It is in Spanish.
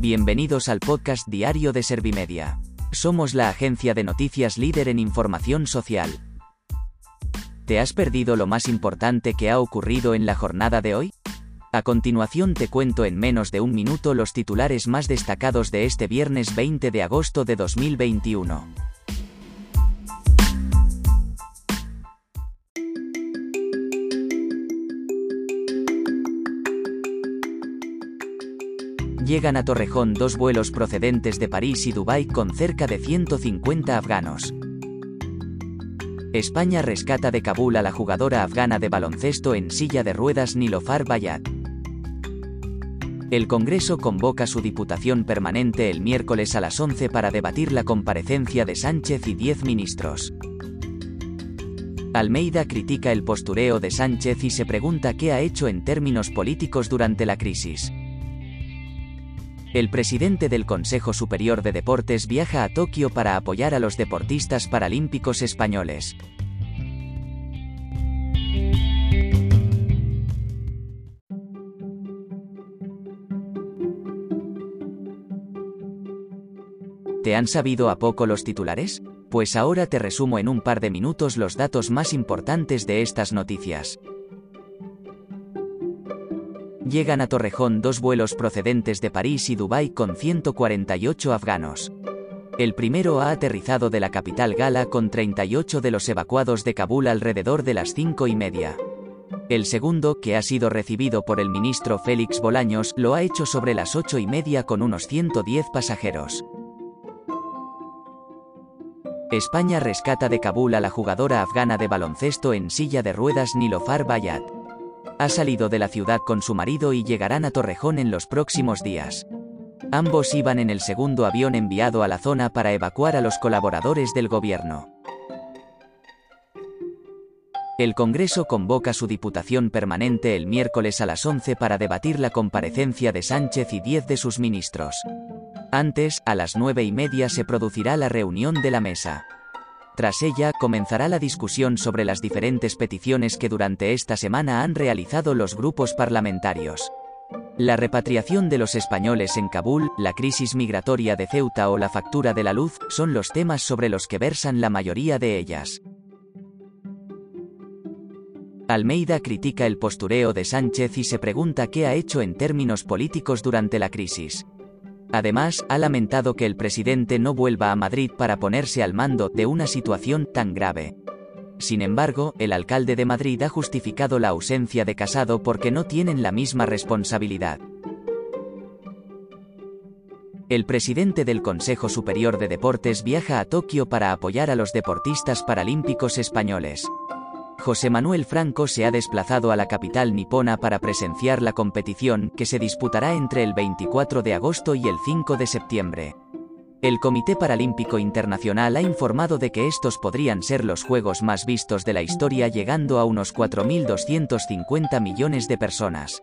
Bienvenidos al podcast diario de Servimedia. Somos la agencia de noticias líder en información social. ¿Te has perdido lo más importante que ha ocurrido en la jornada de hoy? A continuación te cuento en menos de un minuto los titulares más destacados de este viernes 20 de agosto de 2021. Llegan a Torrejón dos vuelos procedentes de París y Dubái con cerca de 150 afganos. España rescata de Kabul a la jugadora afgana de baloncesto en silla de ruedas Nilofar Bayat. El Congreso convoca su Diputación Permanente el miércoles a las 11 para debatir la comparecencia de Sánchez y 10 ministros. Almeida critica el postureo de Sánchez y se pregunta qué ha hecho en términos políticos durante la crisis. El presidente del Consejo Superior de Deportes viaja a Tokio para apoyar a los deportistas paralímpicos españoles. ¿Te han sabido a poco los titulares? Pues ahora te resumo en un par de minutos los datos más importantes de estas noticias llegan a Torrejón dos vuelos procedentes de París y Dubái con 148 afganos. El primero ha aterrizado de la capital gala con 38 de los evacuados de Kabul alrededor de las cinco y media. El segundo, que ha sido recibido por el ministro Félix Bolaños, lo ha hecho sobre las ocho y media con unos 110 pasajeros. España rescata de Kabul a la jugadora afgana de baloncesto en silla de ruedas Nilofar Bayat ha salido de la ciudad con su marido y llegarán a Torrejón en los próximos días. Ambos iban en el segundo avión enviado a la zona para evacuar a los colaboradores del gobierno. El Congreso convoca su Diputación Permanente el miércoles a las 11 para debatir la comparecencia de Sánchez y 10 de sus ministros. Antes, a las nueve y media se producirá la reunión de la mesa. Tras ella, comenzará la discusión sobre las diferentes peticiones que durante esta semana han realizado los grupos parlamentarios. La repatriación de los españoles en Kabul, la crisis migratoria de Ceuta o la factura de la luz son los temas sobre los que versan la mayoría de ellas. Almeida critica el postureo de Sánchez y se pregunta qué ha hecho en términos políticos durante la crisis. Además, ha lamentado que el presidente no vuelva a Madrid para ponerse al mando de una situación tan grave. Sin embargo, el alcalde de Madrid ha justificado la ausencia de Casado porque no tienen la misma responsabilidad. El presidente del Consejo Superior de Deportes viaja a Tokio para apoyar a los deportistas paralímpicos españoles. José Manuel Franco se ha desplazado a la capital nipona para presenciar la competición que se disputará entre el 24 de agosto y el 5 de septiembre. El Comité Paralímpico Internacional ha informado de que estos podrían ser los Juegos más vistos de la historia llegando a unos 4.250 millones de personas.